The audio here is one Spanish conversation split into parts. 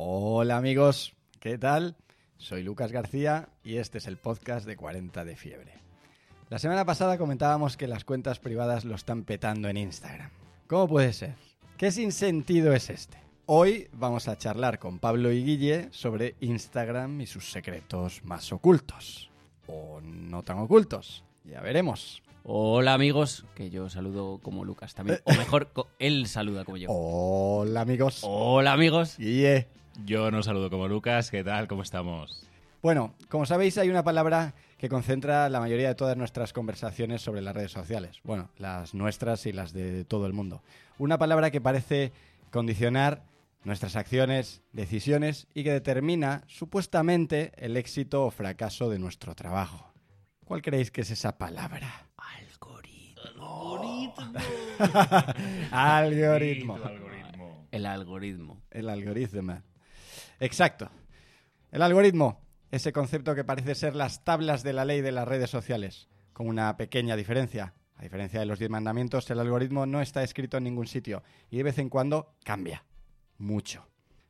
Hola amigos, ¿qué tal? Soy Lucas García y este es el podcast de 40 de fiebre. La semana pasada comentábamos que las cuentas privadas lo están petando en Instagram. ¿Cómo puede ser? ¿Qué sinsentido es este? Hoy vamos a charlar con Pablo y Guille sobre Instagram y sus secretos más ocultos. O no tan ocultos. Ya veremos. Hola amigos, que yo saludo como Lucas también. O mejor, co- él saluda como yo. Hola amigos. Hola amigos. Guille. Yo no saludo como Lucas, ¿qué tal? ¿Cómo estamos? Bueno, como sabéis hay una palabra que concentra la mayoría de todas nuestras conversaciones sobre las redes sociales. Bueno, las nuestras y las de todo el mundo. Una palabra que parece condicionar nuestras acciones, decisiones y que determina supuestamente el éxito o fracaso de nuestro trabajo. ¿Cuál creéis que es esa palabra? Algoritmo. algoritmo. El algoritmo. El algoritmo. Exacto. El algoritmo, ese concepto que parece ser las tablas de la ley de las redes sociales, con una pequeña diferencia. A diferencia de los diez mandamientos, el algoritmo no está escrito en ningún sitio y de vez en cuando cambia. Mucho.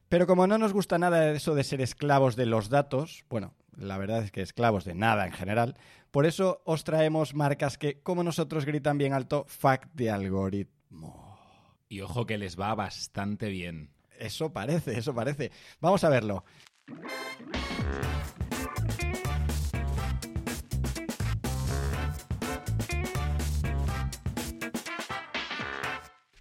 Pero como no nos gusta nada eso de ser esclavos de los datos, bueno, la verdad es que esclavos de nada en general, por eso os traemos marcas que, como nosotros, gritan bien alto, fact de algoritmo. Y ojo que les va bastante bien. Eso parece, eso parece. Vamos a verlo.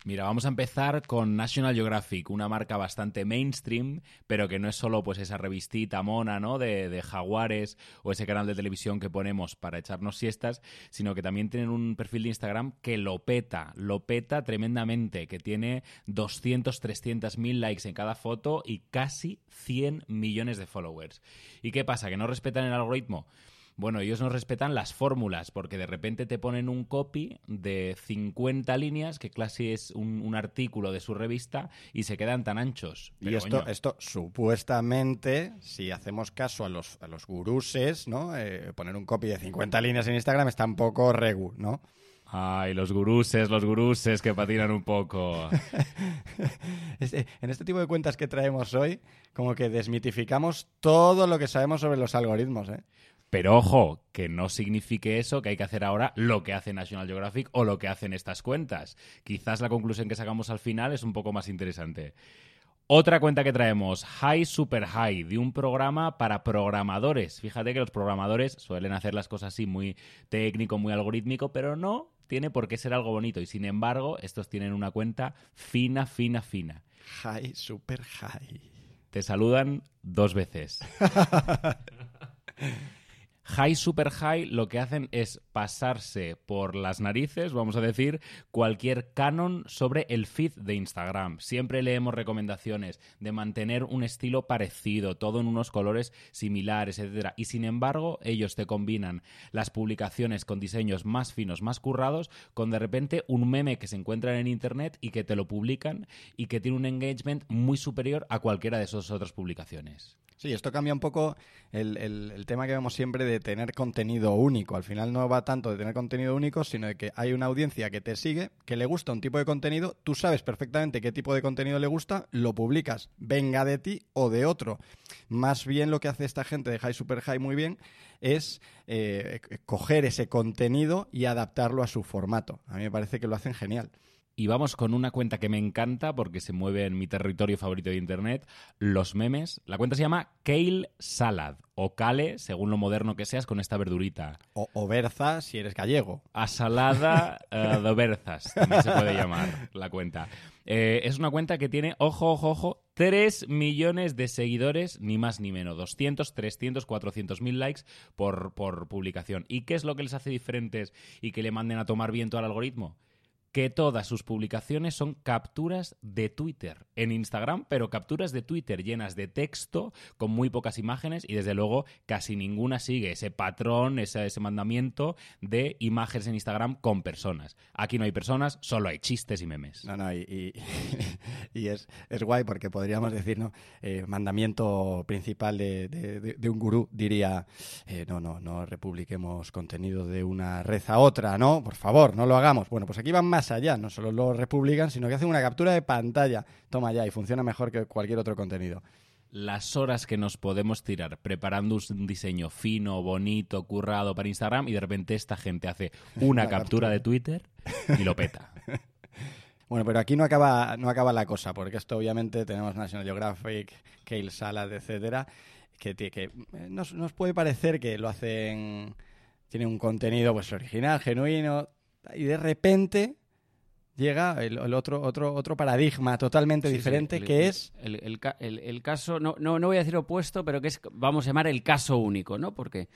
Mira, vamos a empezar con National Geographic, una marca bastante mainstream, pero que no es solo pues esa revistita mona, ¿no? De, de jaguares o ese canal de televisión que ponemos para echarnos siestas, sino que también tienen un perfil de Instagram que lo peta, lo peta tremendamente, que tiene 200, 300 mil likes en cada foto y casi 100 millones de followers. ¿Y qué pasa? ¿Que no respetan el algoritmo? Bueno, ellos no respetan las fórmulas porque de repente te ponen un copy de 50 líneas, que casi es un, un artículo de su revista, y se quedan tan anchos. Y Pero, esto, coño, esto supuestamente, si hacemos caso a los, a los guruses, ¿no? Eh, poner un copy de 50 líneas en Instagram está un poco regu, ¿no? Ay, los guruses, los guruses que patinan un poco. Este- en este tipo de cuentas que traemos hoy, como que desmitificamos todo lo que sabemos sobre los algoritmos, ¿eh? Pero ojo, que no signifique eso que hay que hacer ahora lo que hace National Geographic o lo que hacen estas cuentas. Quizás la conclusión que sacamos al final es un poco más interesante. Otra cuenta que traemos, High Super High, de un programa para programadores. Fíjate que los programadores suelen hacer las cosas así muy técnico, muy algorítmico, pero no tiene por qué ser algo bonito. Y sin embargo, estos tienen una cuenta fina, fina, fina. High, super high. Te saludan dos veces. High Super High lo que hacen es pasarse por las narices, vamos a decir, cualquier canon sobre el feed de Instagram. Siempre leemos recomendaciones de mantener un estilo parecido, todo en unos colores similares, etcétera. Y sin embargo, ellos te combinan las publicaciones con diseños más finos, más currados, con de repente un meme que se encuentra en internet y que te lo publican y que tiene un engagement muy superior a cualquiera de esas otras publicaciones. Sí, esto cambia un poco el, el- el tema que vemos siempre de tener contenido único. Al final no va tanto de tener contenido único, sino de que hay una audiencia que te sigue, que le gusta un tipo de contenido, tú sabes perfectamente qué tipo de contenido le gusta, lo publicas, venga de ti o de otro. Más bien lo que hace esta gente de High Super High muy bien es eh, coger ese contenido y adaptarlo a su formato. A mí me parece que lo hacen genial. Y vamos con una cuenta que me encanta porque se mueve en mi territorio favorito de internet, los memes. La cuenta se llama Kale Salad o Kale, según lo moderno que seas, con esta verdurita. O, o Berza si eres gallego. Asalada eh, de berzas, también se puede llamar la cuenta. Eh, es una cuenta que tiene, ojo, ojo, ojo, 3 millones de seguidores, ni más ni menos, 200, 300, 400 mil likes por, por publicación. ¿Y qué es lo que les hace diferentes y que le manden a tomar viento al algoritmo? Que todas sus publicaciones son capturas de Twitter en Instagram, pero capturas de Twitter llenas de texto, con muy pocas imágenes y desde luego casi ninguna sigue ese patrón, ese, mandamiento de imágenes en Instagram con personas. Aquí no hay personas, solo hay chistes y memes. No, no, y, es, es guay porque podríamos decir. Eh, mandamiento principal de- de un gurú diría, eh, no, no, no republiquemos contenido de una red a otra, ¿no? Por favor, no lo hagamos. Bueno, pues aquí van más allá, no solo lo republican, sino que hacen una captura de pantalla, toma ya, y funciona mejor que cualquier otro contenido. las horas que nos podemos tirar preparando un diseño fino, bonito, currado para Instagram y de repente esta gente hace una, captura de Twitter y lo peta. Bueno, pero aquí no acaba, no acaba la cosa, porque esto obviamente tenemos National Geographic, Kale Salad, etcétera, que, que eh, nos, nos puede parecer que lo hacen, tiene un contenido pues original, genuino, y de repente llega el, el otro, otro, otro paradigma totalmente Sí, sí, diferente el- que es El, el ca- el- el caso, no, no, no voy a decir opuesto, pero que es, vamos a llamar el caso único, ¿no? Porque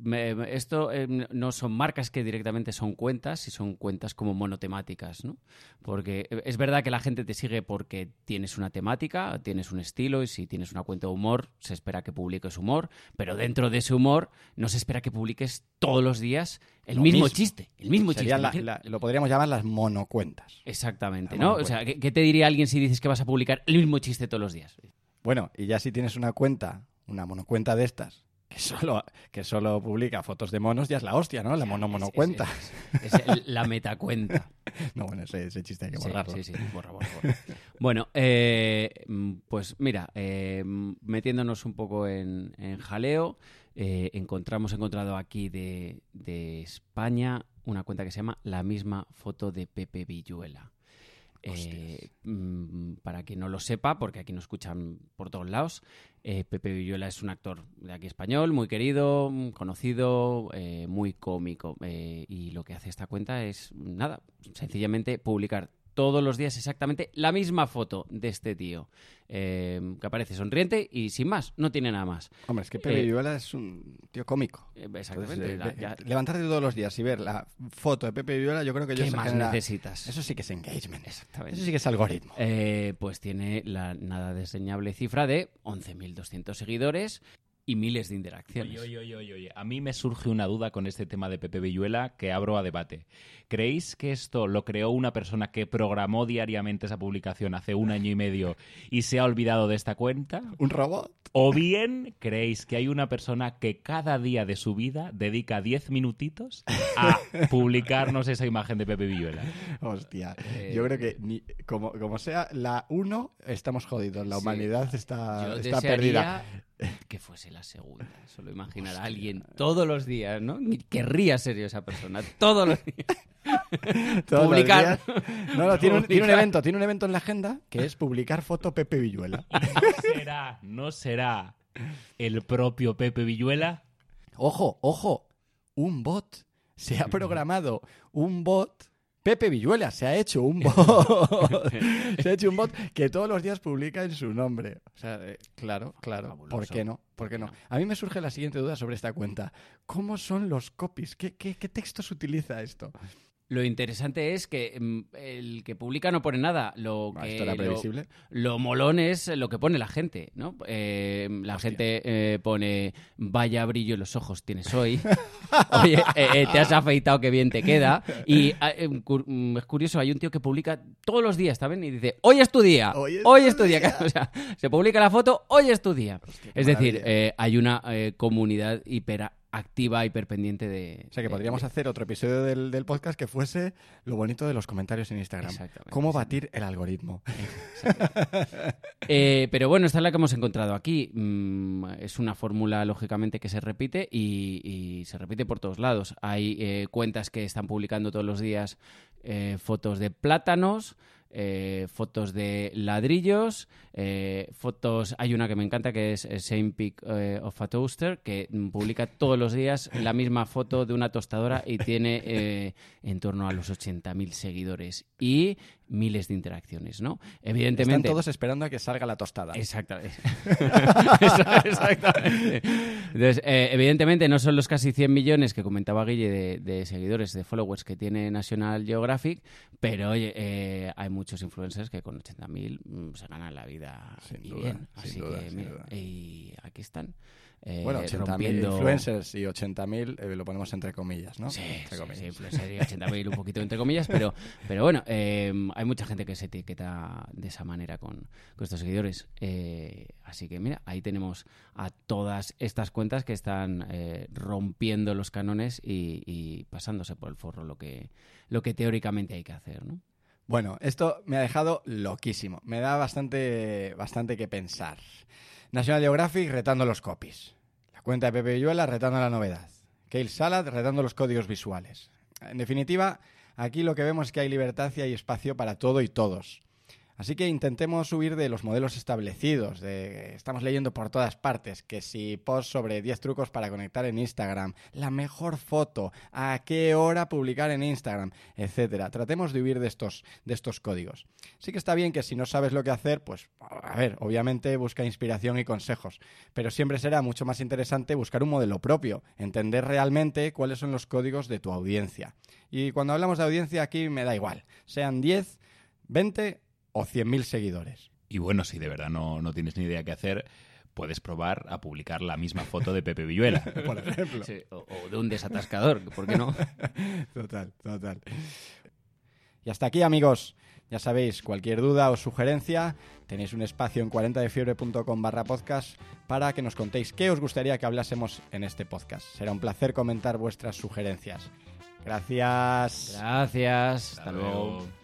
me- me- esto eh, no son marcas que directamente son cuentas, y son cuentas como monotemáticas, ¿no? Porque eh, es verdad que la gente te sigue porque tienes una temática, tienes un estilo, y si tienes una cuenta de humor, se espera que publiques humor, pero dentro de ese humor no se espera que publiques todos los días el Lo mismo, mismo. chiste, el mismo sería chiste. la- Imagina- la- lo podríamos llamar las monocuentas. Exactamente, La ¿no? O sea, ¿qué, qué te diría alguien si dices que vas a publicar el mismo chiste todos los días? Bueno, y ya si tienes una cuenta, una monocuenta de estas, que solo, que solo publica fotos de monos, ya es la hostia, ¿no? La mono Es- monocuenta. Es, es el- la metacuenta. No, bueno, ese, ese chiste hay que borrarlo. Sí, sí, borra, borra, borra. Bueno, eh, pues mira, eh, metiéndonos un poco en, en jaleo, eh, encontramos encontrado aquí de, de España una cuenta que se llama La misma foto de Pepe Villuela. Eh, mm, para quien no lo sepa, porque aquí nos escuchan por todos lados, eh, Pepe Villuela es un actor de aquí español, muy querido, mm, conocido, eh, muy cómico. y lo que hace esta cuenta es, nada, sencillamente publicar todos los días exactamente la misma foto de este tío, eh, que aparece sonriente y sin más, no tiene nada más. Hombre, es que Pepe Eh, es un tío cómico. Eh, Entonces, Exactamente. eh, la- ve- ya- Levantarte todos los días y ver la foto de Pepe Villuela, yo creo que yo ¿Qué más genera- necesitas? Eso sí que es engagement. Exactamente. Eso sí que es algoritmo. Eh, pues tiene la nada desdeñable cifra de 11.200 seguidores y miles de interacciones. Oye, oye, oye, oye. A mí me surge una duda con este tema de Pepe Villuela que abro a debate. ¿Creéis que esto lo creó una persona que programó diariamente esa publicación hace un año y medio y se ha olvidado de esta cuenta? ¿Un robot? ¿O bien creéis que hay una persona que cada día de su vida dedica 10 minutitos a publicarnos esa imagen de Pepe Villuela? Hostia. Eh, yo creo que ni, como, como sea la 1, estamos jodidos. La Sí. humanidad está, Yo está desearía perdida. Que fuese la segunda. Solo imaginar a alguien todos los días, ¿no? Querría ser yo esa persona todos los días. Todos los publicar. días. No, no, tiene un, tiene un Publicar. evento, tiene un evento en la agenda que es publicar foto Pepe Villuela. ¿No será, no será el propio Pepe Villuela? Ojo, ojo, un bot. Se ha programado un bot. Pepe Villuela se ha hecho un bot. se ha hecho un bot que todos los días publica en su nombre. O sea, eh, claro, claro. Fabuloso. ¿Por qué no? ¿Por qué no? no? A mí me surge la siguiente duda sobre esta cuenta. ¿Cómo son los copies? ¿Qué, qué, qué textos utiliza esto? Lo interesante es que mm, el que publica no pone nada. Lo Ah, que ¿Esto era lo- previsible? Lo molón es lo que pone la gente, ¿no? Eh, la Hostia. gente eh, pone, vaya brillo en los ojos tienes hoy. Oye, eh, te has afeitado, que bien te queda. Y ah, mm, es curioso, hay un tío que publica todos los días, ¿saben? Y dice, hoy es tu día, Hoy hoy es tu día. día. O sea, se publica la foto, hoy es tu día. es decir, eh, hay una eh, comunidad hiperactiva, hiperpendiente de... O sea, que de- podríamos de- hacer otro episodio del, del podcast que fuese lo bonito de los comentarios en Instagram. Exactamente, ¿Cómo batir el algoritmo? Eh, pero bueno, esta es la que hemos encontrado aquí. Mm, es una fórmula, lógicamente, que se repite y, y se repite por todos lados. Hay eh, cuentas que están publicando todos los días eh, fotos de plátanos, eh, fotos de ladrillos, eh, fotos... Hay una que me encanta que es eh, Same Pic eh, of a Toaster, que publica todos los días la misma foto de una tostadora y tiene en torno a los 80.000 seguidores y miles de interacciones, ¿no? Están Evidentemente... todos esperando a que salga la tostada. Exactamente. Eso, exactamente. Entonces, evidentemente no son los casi 100 millones que comentaba Guille de, de seguidores, de followers que tiene National Geographic, pero oye, hay muchos influencers que con 80.000 mm, se ganan la vida Sin y duda, bien. sin Así duda, que, sin mira, duda. y aquí están. eh, Bueno, 80.000 rompiendo... influencers y 80.000 eh, lo ponemos entre comillas, ¿no? Sí, Entre sí, comillas. sí, influencer y 80.000 un poquito entre comillas, pero, pero bueno, eh, hay mucha gente que se etiqueta de esa manera con, con estos seguidores. Eh, así que mira, ahí tenemos a todas estas cuentas que están eh, rompiendo los canones y, y pasándose por el forro lo que, lo que teóricamente hay que hacer, ¿no? Bueno, esto me ha dejado loquísimo. Me da bastante, bastante que pensar. National Geographic retando los copies. La cuenta de Pepe Villuela retando la novedad. Kale Salad retando los códigos visuales. En definitiva, aquí lo que vemos es que hay libertad y hay espacio para todo y todos. Así que intentemos huir de los modelos establecidos, de estamos leyendo por todas partes, que si post sobre 10 trucos para conectar en Instagram, la mejor foto, a qué hora publicar en Instagram, etcétera. Tratemos de huir de estos, de estos códigos. Sí que está bien que si no sabes lo que hacer, pues a ver, obviamente busca inspiración y consejos, pero siempre será mucho más interesante buscar un modelo propio, entender realmente cuáles son los códigos de tu audiencia. Y cuando hablamos de audiencia aquí me da igual, sean 10, 20 o 100.000 seguidores. Y bueno, si de verdad no, no tienes ni idea qué hacer, puedes probar a publicar la misma foto de Pepe Villuela. Por ejemplo. Sí, o, o de un desatascador, ¿por qué no? Total, total. Y hasta aquí, amigos. Ya sabéis, cualquier duda o sugerencia, tenéis un espacio en 40defiebre.com barra podcast para que nos contéis qué os gustaría que hablásemos en este podcast. Será un placer comentar vuestras sugerencias. Gracias. Gracias. Hasta, luego.